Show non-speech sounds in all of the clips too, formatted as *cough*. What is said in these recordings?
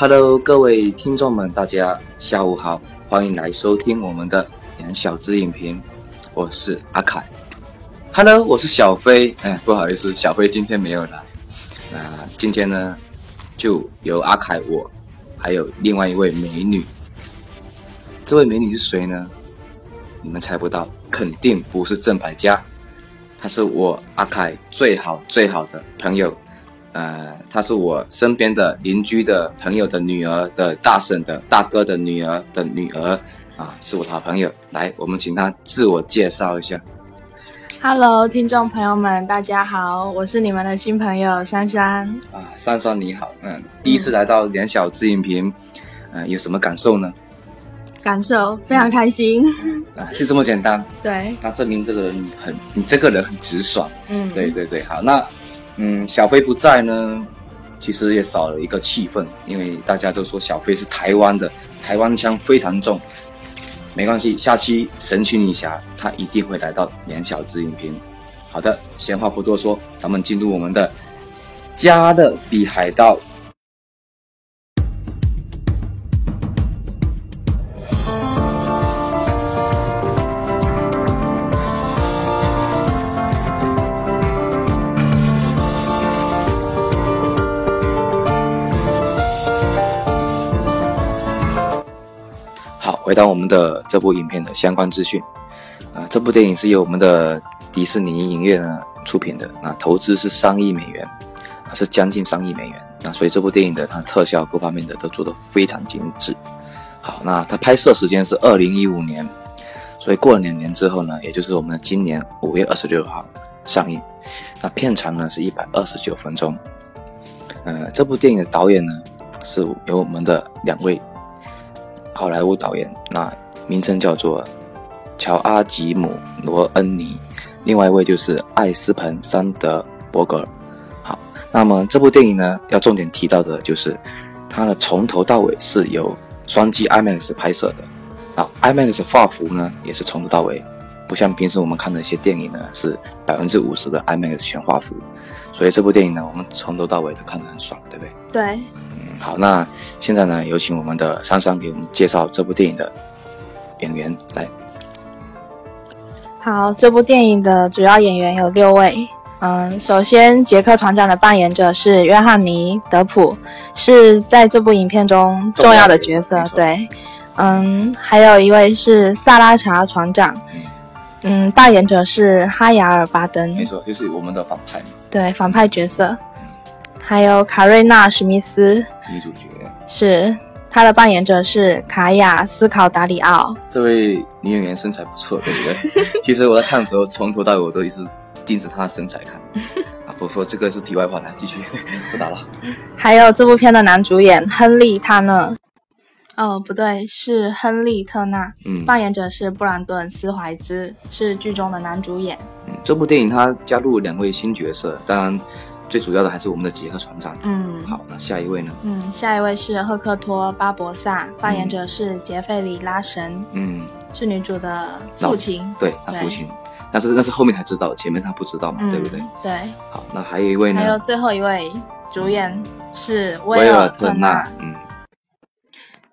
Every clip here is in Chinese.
Hello，各位听众们，大家下午好，欢迎来收听我们的两小只影评，我是阿凯。Hello，我是小飞。哎，不好意思，小飞今天没有来。那今天呢，就由阿凯我，还有另外一位美女。这位美女是谁呢？你们猜不到，肯定不是正牌家。她是我阿凯最好最好的朋友。呃，她是我身边的邻居的朋友的女儿的大婶的大哥的女儿的女儿啊，是我的好朋友。来，我们请她自我介绍一下。Hello，听众朋友们，大家好，我是你们的新朋友珊珊。啊，珊珊你好，嗯，第一次来到两小自影评，嗯，有什么感受呢？感受非常开心。啊，*laughs* 就这么简单。对，那证明这个人很，你这个人很直爽。嗯，对对对，好，那嗯，小飞不在呢，其实也少了一个气氛，因为大家都说小飞是台湾的，台湾腔非常重。没关系，下期神奇女侠她一定会来到两小只影评。好的，闲话不多说，咱们进入我们的加勒比海盗。的这部影片的相关资讯，啊，这部电影是由我们的迪士尼影业呢出品的，那投资是三亿美元，啊，是将近三亿美元，那所以这部电影的它特效各方面的都做得非常精致。好，那它拍摄时间是二零一五年，所以过了两年之后呢，也就是我们的今年五月二十六号上映，那片长呢是一百二十九分钟。呃，这部电影的导演呢是由我们的两位。好莱坞导演，那名称叫做乔阿吉姆罗恩尼，另外一位就是艾斯彭桑德伯格。好，那么这部电影呢，要重点提到的就是它的从头到尾是由双击 IMAX 拍摄的，啊，IMAX 画幅呢也是从头到尾，不像平时我们看的一些电影呢是百分之五十的 IMAX 全画幅，所以这部电影呢，我们从头到尾都看得很爽，对不对？对。好，那现在呢，有请我们的珊珊给我们介绍这部电影的演员来。好，这部电影的主要演员有六位。嗯，首先杰克船长的扮演者是约翰尼·德普，是在这部影片中重要的角色。对，嗯，还有一位是萨拉查船长，嗯，扮演者是哈雅尔·巴登。没错，就是我们的反派。对，反派角色。还有卡瑞娜·史密斯，女主角是她的扮演者是卡雅·斯考达里奥。这位女演员身材不错，对不对？*laughs* 其实我在看的时候，从头到尾我都一直盯着她的身材看。*laughs* 啊，不说这个是题外话，来继续，不打了。还有这部片的男主演亨利·塔纳，哦，不对，是亨利·特纳。嗯，扮演者是布兰顿·斯怀兹，是剧中的男主演。嗯，这部电影他加入两位新角色，当然。最主要的还是我们的杰克船长。嗯，好，那下一位呢？嗯，下一位是赫克托·巴博萨，扮演者是杰费里·拉神。嗯，是女主的父亲。对，他父亲。但是那是后面才知道，前面他不知道嘛，对不对？对。好，那还有一位呢？还有最后一位主演是威尔特纳。嗯，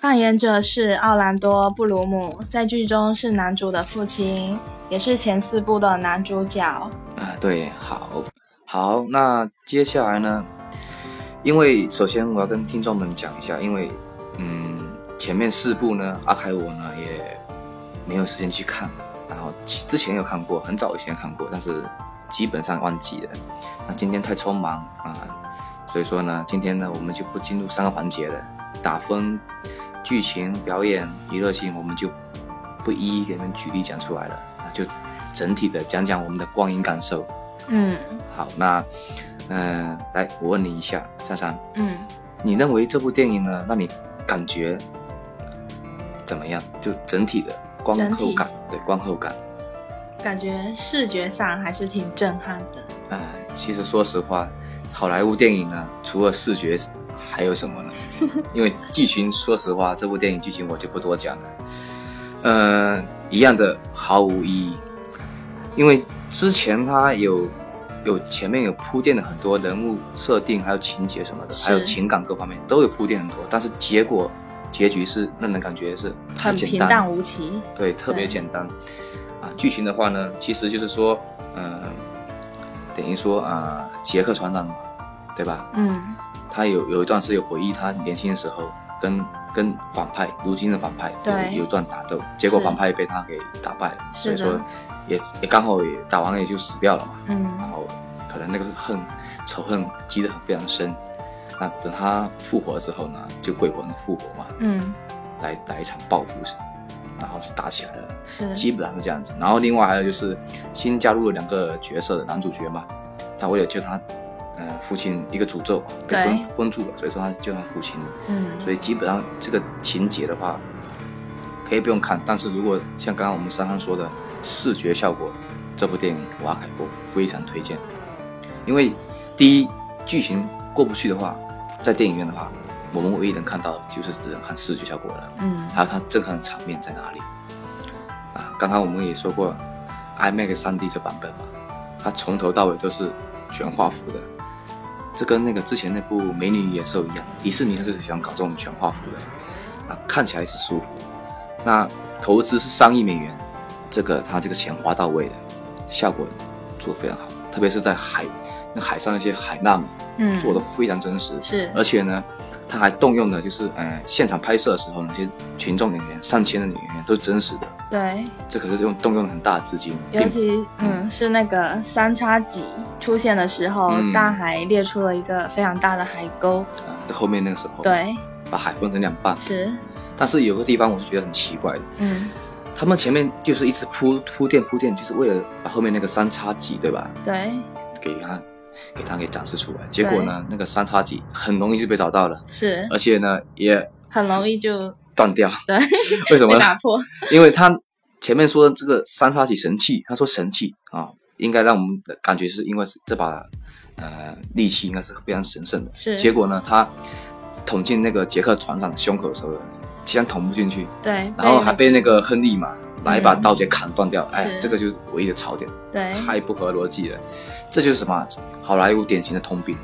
扮演者是奥兰多·布鲁姆，在剧中是男主的父亲，也是前四部的男主角。啊，对，好。好，那接下来呢？因为首先我要跟听众们讲一下，因为嗯，前面四部呢，阿凯我呢也没有时间去看，然后之前有看过，很早以前看过，但是基本上忘记了。那今天太匆忙啊，所以说呢，今天呢我们就不进入三个环节了，打分、剧情、表演、娱乐性，我们就不一一给你们举例讲出来了，那就整体的讲讲我们的光影感受。嗯，好，那，嗯，来，我问你一下，珊珊，嗯，你认为这部电影呢，让你感觉怎么样？就整体的观后感，对，观后感，感觉视觉上还是挺震撼的。哎，其实说实话，好莱坞电影呢，除了视觉，还有什么呢？*laughs* 因为剧情，说实话，这部电影剧情我就不多讲了。呃，一样的，毫无意义，因为。之前他有有前面有铺垫的很多人物设定，还有情节什么的，还有情感各方面都有铺垫很多，但是结果结局是让人感觉是太很简单。平淡无奇。对，特别简单。啊，剧情的话呢，其实就是说，呃，等于说啊、杰克船长嘛，对吧？嗯，他有有一段是有回忆他年轻的时候跟跟反派，如今的反派有对。有一段打斗，结果反派被他给打败了，所以说也也刚好也打完了也就死掉了嘛。嗯然嗯，后可能那个恨仇恨积得很非常深。那等他复活之后呢，就鬼魂复活嘛，嗯，来来一场报复，然后就打起来了。是，基本上是这样子。然后另外还有就是新加入了两个角色的男主角嘛，他为了救他呃父亲一个诅咒，被封封住了，所以说他救他父亲。嗯，所以基本上这个情节的话，可以不用看。但是如果像刚刚我们珊珊说的视觉效果，这部电影瓦凯我非常推荐。因为第一剧情过不去的话，在电影院的话，我们唯一能看到就是只能看视觉效果了。嗯，还有它震撼的场面在哪里啊？刚刚我们也说过，IMAX 3D 这版本嘛，它从头到尾都是全画幅的，这跟那个之前那部《美女与野兽》一样，迪士尼它就是喜欢搞这种全画幅的，啊，看起来是舒服。那投资是上亿美元，这个他这个钱花到位的，效果做得非常好，特别是在海那海上那些海浪嘛，嗯，做的非常真实，是，而且呢，他还动用了就是呃现场拍摄的时候那些群众演员上千的演员都是真实的，对，这可是用动用了很大的资金，尤其嗯是那个三叉戟出现的时候，嗯。大海裂出了一个非常大的海沟，啊在后面那个时候，，对，把海分成两半，是，但是有个地方我是觉得很奇怪的，嗯，他们前面就是一直铺铺垫铺垫，就是为了把后面那个三叉戟对吧，对，给他给他给展示出来，结果呢那个三叉戟很容易就被找到了，是，而且呢也很容易就断掉，对。*laughs* 为什么呢？打破，因为他前面说的这个三叉戟神器，他说神器啊，应该让我们的感觉是因为是这把呃利器应该是非常神圣的。是。结果呢，他捅进那个杰克船长的胸口的时候，竟然捅不进去，对，然后还被那个个亨利嘛拿一把嗯刀直接砍断掉。哎是，这个就是唯一的槽点，对，太不合逻辑了。这就是什么好莱坞典型的通病，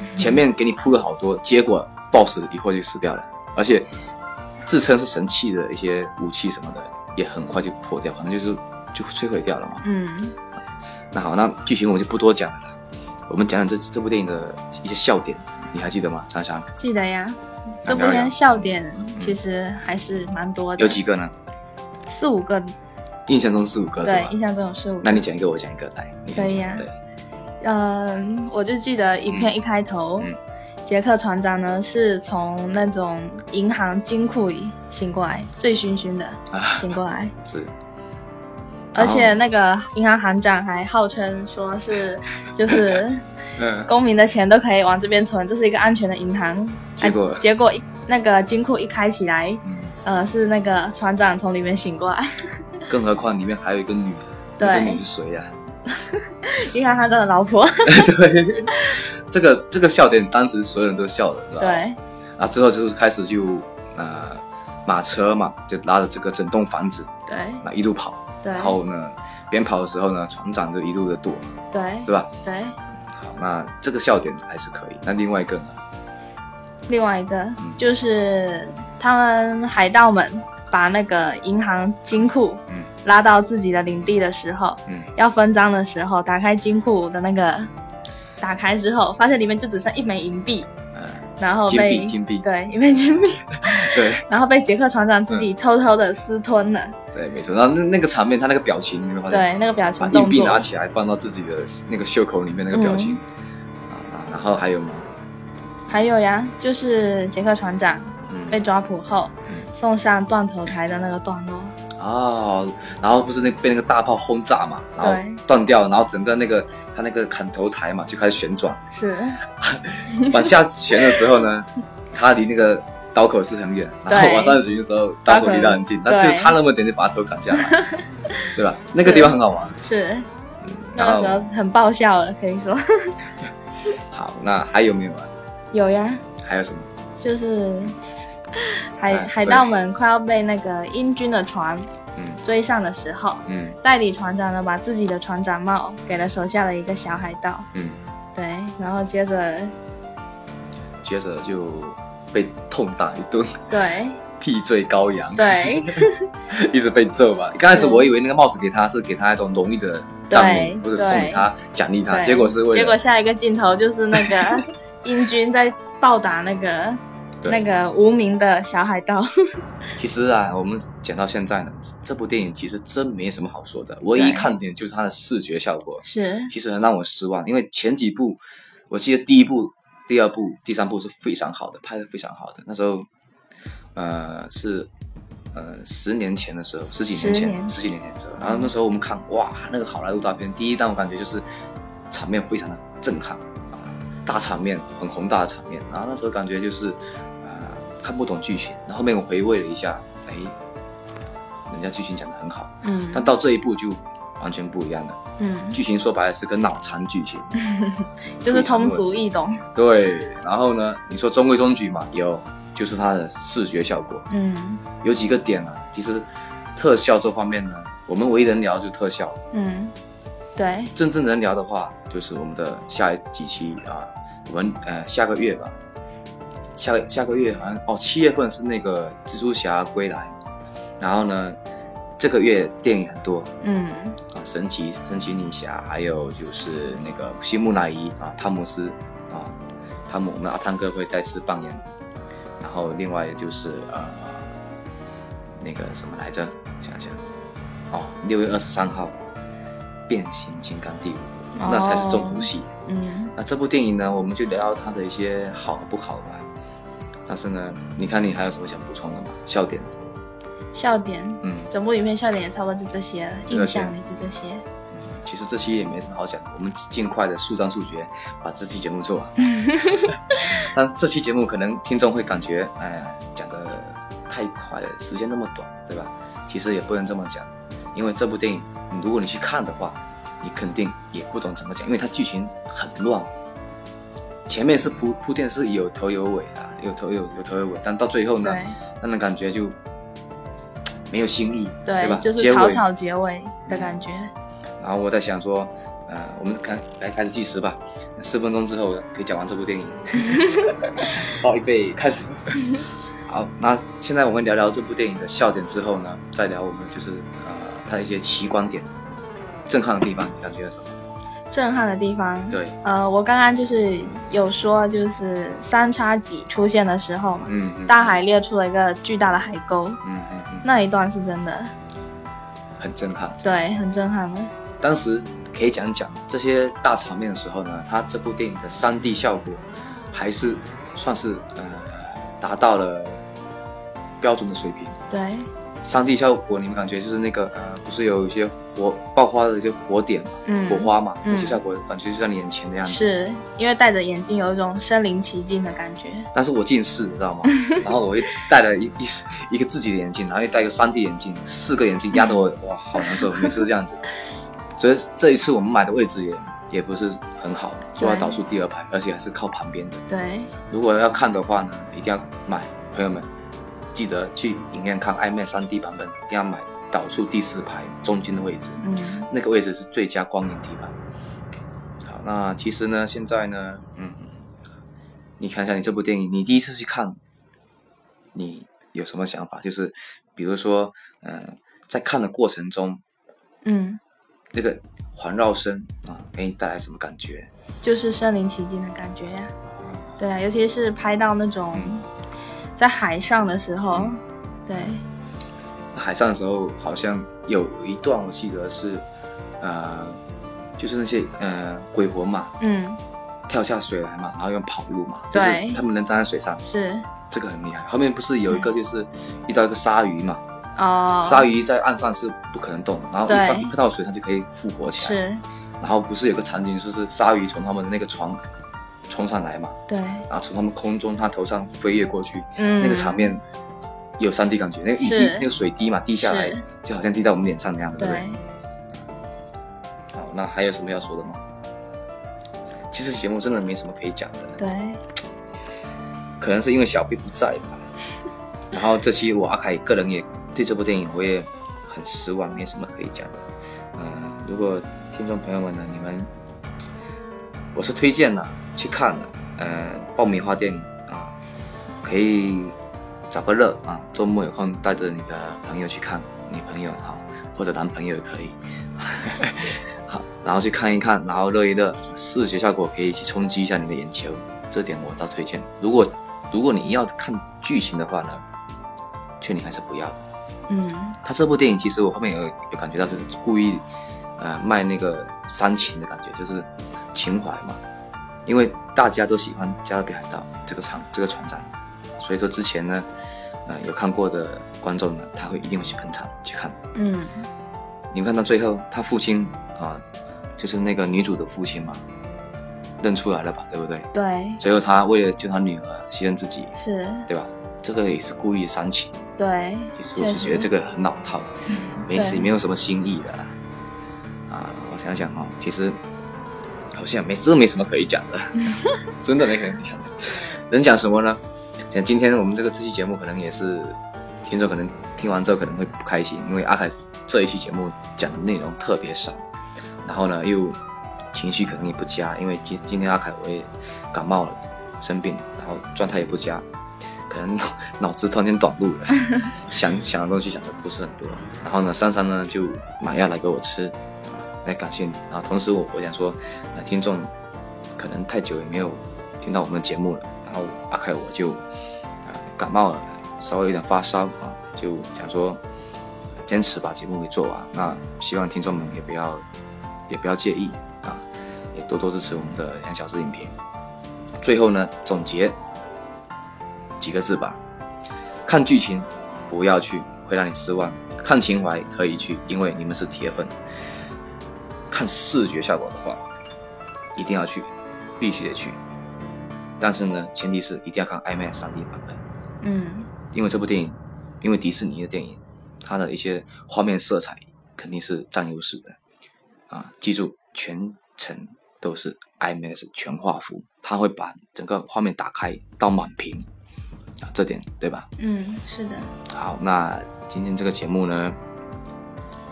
嗯前面给你铺了好多，结果 BOSS 一会就死掉了，而且自称是神器的一些武器什么的，也很快就破掉，反正就是就摧毁掉了嘛。嗯，那好，那剧情我们就不多讲了，我们讲讲这这部电影的一些笑点，你还记得吗？珊珊记得呀。这部片笑点其实还是蛮多的，有几个呢？四五个，印象中四五个对，印？象中有四五个。那你讲一个，我讲一个，来，可以啊讲对，嗯，我就记得影片一开头，嗯杰克船长呢是从那种银行金库里醒过来，醉醺醺的啊，醒过来，*laughs* 是，而且那个银行行长还号称说是就是嗯，公民的钱都可以往这边存，这是一个安全的银行。结果哎结果一那个金库一开起来，嗯，呃，是那个船长从里面醒过来，*laughs* 更何况里面还有一个女的，对那个女是谁呀？银行行长的老婆。*laughs* 对，这个这个笑点，当时所有人都笑了，是吧？。对，啊，之后就是开始就呃马车嘛，就拉着这个整栋房子，对，那一路跑，对，然后呢，边跑的时候呢，船长就一路的躲，对，对吧？对。好，那这个笑点还是可以。那另外一个呢？另外一个就是他们海盗们把那个银行金库嗯拉到自己的领地的时候，嗯，要分赃的时候，打开金库的那个打开之后，发现里面就只剩一枚银币，然后被币金币对一枚金币，对 *laughs* 然后被杰克船长自己偷偷的私吞了。对，没错。然后那那个场面，他那个表情，你有没有发现？对，那个表情把硬币拿起来放到自己的那个袖口里面那个表情，啊啊，然后还有吗？还有呀，就是杰克船长嗯，被抓捕后嗯送上断头台的那个段落。哦，然后不是那被那个大炮轰炸嘛，然后对。断掉了，然后整个那个他那个砍头台嘛就开始旋转，是，*laughs* 往下旋的时候呢，他离那个刀口是很远，然后往上旋的时候刀口离他很近，对但就差那么点就把他头砍下来，对。吧？那个地方很好玩，是，嗯，那个时候很爆笑了，可以说。*laughs* 好，那还有没有啊？有呀。还有什么？就是海哎海盗们快要被那个英军的船嗯。追上的时候，嗯。代理船长呢把自己的船长帽给了手下的一个小海盗，嗯，对，然后接着接着就被痛打一顿，对。*laughs* 替罪羔羊，对。*laughs* 一直被揍吧。刚开始我以为那个帽子给他是给他一种荣誉的赞 *laughs* 对美，或者送给他奖励他，结果是为了结果下一个镜头就是那个英军在暴打那个对那个无名的小海盗，*laughs* 其实啊，我们讲到现在呢，这部电影其实真没什么好说的，唯一看点就是它的视觉效果，是其实很让我失望。因为前几部，我记得第一部、第二部、第三部是非常好的，拍的非常好的。那时候，呃，是呃十年前的时候，十几年前，十年十几年前的时候。然后那时候我们看，哇，那个好莱坞大片，第一让我感觉就是场面非常的震撼啊，大场面，很宏大的场面。然后那时候感觉就是呃看不懂剧情，然后后面我回味了一下，哎，人家剧情讲的很好，嗯但到这一步就完全不一样了。嗯，剧情说白了是个脑残剧情，*laughs* 就是通俗易懂，对。然后呢，你说中规中矩嘛，有，就是它的视觉效果嗯有几个点啊。其实特效这方面呢，我们唯一能聊就是特效，嗯，对，真正能聊的话，就是我们的下一几期啊，我们呃下个月吧，下下个月好像哦七月份是那个蜘蛛侠归来，然后呢，这个月电影很多，嗯啊，神奇神奇女侠，还有就是那个新木乃伊啊，汤姆斯啊，汤姆我们阿汤哥会再次扮演，然后另外就是呃那个什么来着，想想哦，六月二十三号，变形金刚第五部，那才是重头戏。嗯那这部电影呢，我们就聊聊它的一些好不好吧。但是呢，你看你还有什么想补充的吗？笑点，笑点，嗯。整部影片笑点也差不多就这些了，印象里就这些。其实这期也没什么好讲的，我们尽快的速战速决把这期节目做完。*laughs* 但是这期节目可能听众会感觉，哎，讲的太快了，时间那么短，对吧？其实也不能这么讲，因为这部电影，如果你去看的话，你肯定也不懂怎么讲，因为它剧情很乱。前面是铺铺垫是有头有尾的，有头有有头有尾，但到最后呢，对让人感觉就没有新意，对吧？就是草草结尾的感觉。然后我在想说，呃，我们开来开始计时吧，四分钟之后可以讲完这部电影。*laughs* *laughs* 好，预备开始。*laughs* 好，那现在我们聊聊这部电影的笑点之后呢，再聊我们就是呃它的一些奇观点、震撼的地方，你感觉有什么？震撼的地方，对，呃，我刚刚就是有说，就是三叉戟出现的时候嘛，嗯嗯，大海裂出了一个巨大的海沟，嗯嗯嗯，那一段是真的，很震撼。对，很震撼的。当时可以讲讲这些大场面的时候呢，它这部电影的 3D 效果还是算是呃达到了标准的水平。对，3D 效果你们感觉就是那个呃，不是有一些火爆发的一些火点嘛，嗯火花嘛，嗯那些效果感觉就在你眼前的样子。，是因为戴着眼镜有一种身临其境的感觉。但是我近视，你知道吗？*laughs* 然后我会戴了一一一个自己的眼镜，然后又戴一个 3D 眼镜，四个眼镜压得我 *laughs* 哇好难受，每次都这样子。所以这一次我们买的位置也也不是很好，坐在倒数第二排，而且还是靠旁边的。对，如果要看的话呢，一定要买，朋友们记得去影院看 IMAX 3D 版本，一定要买倒数第四排中间的位置，嗯那个位置是最佳光影地方。好，那其实呢，现在呢，嗯，你看一下你这部电影，你第一次去看，你有什么想法？就是比如说，嗯、在看的过程中，嗯，那个环绕声啊，给你带来什么感觉？就是身临其境的感觉呀。对啊，尤其是拍到那种嗯在海上的时候，嗯。对，海上的时候，好像有一段我记得是，呃，就是那些呃鬼魂嘛，嗯，跳下水来嘛，然后用跑路嘛，就是他们能站在水上，是。这个很厉害。后面不是有一个就是遇到一个鲨鱼嘛，哦，鲨鱼在岸上是不可能动的，然后一碰到水它就可以复活起来。是，然后不是有个场景就是鲨鱼从他们的那个船冲上来嘛，对，然后从他们空中他头上飞跃过去，嗯，那个场面有三 D 感觉，那个雨滴那个水滴嘛滴下来，就好像滴到我们脸上那样的，对不对？好，那还有什么要说的吗？其实节目真的没什么可以讲的，对，可能是因为小 B 不在吧。*laughs* 然后这期我阿凯个人也对这部电影我也很失望，没什么可以讲的。嗯，如果听众朋友们呢，你们，我是推荐的去看的。呃，爆米花电影啊，可以找个乐啊，周末有空带着你的朋友去看，女朋友好，或者男朋友也可以。*laughs* 好，然后去看一看，然后乐一乐，视觉效果可以去冲击一下你的眼球，这点我倒推荐。如果如果你要看剧情的话呢，劝你还是不要。嗯，他这部电影其实我后面有有感觉到是故意，呃，卖那个煽情的感觉，就是情怀嘛。因为大家都喜欢《加勒比海盗》这个船这个船长，所以说之前呢，呃，有看过的观众呢，他会一定会去捧场去看。嗯，你看到最后，他父亲啊，就是那个女主的父亲嘛，认出来了吧，对不对？对。最后他为了救他女儿，牺牲自己，是，对吧？这个也是故意煽情。对。其实我是觉得这个很老套，没没没有什么新意的。啊，我想想啊，其实。好像没真没什么可以讲的，*laughs* 真的没可以讲的。能讲什么呢？讲今天我们这个这期节目可能也是听众可能听完之后可能会不开心，因为阿凯这一期节目讲的内容特别少，然后呢又情绪可能也不佳，因为今今天阿凯我也感冒了，生病，然后状态也不佳，可能脑脑子突然间短路了，*laughs* 想想的东西想的不是很多。然后呢，珊珊呢就买药来给我吃。来感谢你啊！同时我我想说，呃，听众可能太久也没有听到我们的节目了，然后阿凯我就啊感冒了，稍微有点发烧啊，就想说坚持把节目给做完。那希望听众们也不要也不要介意啊，也多多支持我们的两小时影评。最后呢，总结几个字吧：看剧情不要去，会让你失望；看情怀可以去，因为你们是铁粉。看视觉效果的话，一定要去，必须得去。但是呢，前提是一定要看 IMAX 3D 版本。嗯，因为这部电影，因为迪士尼的电影，它的一些画面色彩肯定是占优势的。啊，记住，全程都是 IMAX 全画幅，它会把整个画面打开到满屏。啊，这点对吧？嗯，是的。好，那今天这个节目呢，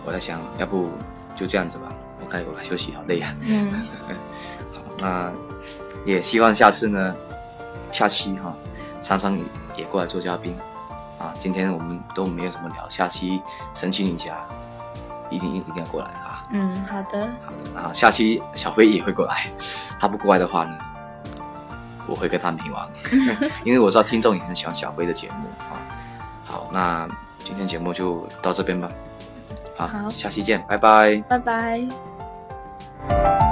我在想，要不就这样子吧。我该我该休息，好累呀。嗯，*laughs* 好，那也希望下次呢，下期哈，珊珊也过来做嘉宾啊。今天我们都没有什么聊，下期神奇女侠一定一定要过来啊。嗯，好的。好的，然后下期小飞也会过来，他不过来的话呢，我会跟他冥王，*laughs* 因为我知道听众也很喜欢小飞的节目啊。好，那今天节目就到这边吧。好，下期见，拜拜，拜拜。Bye.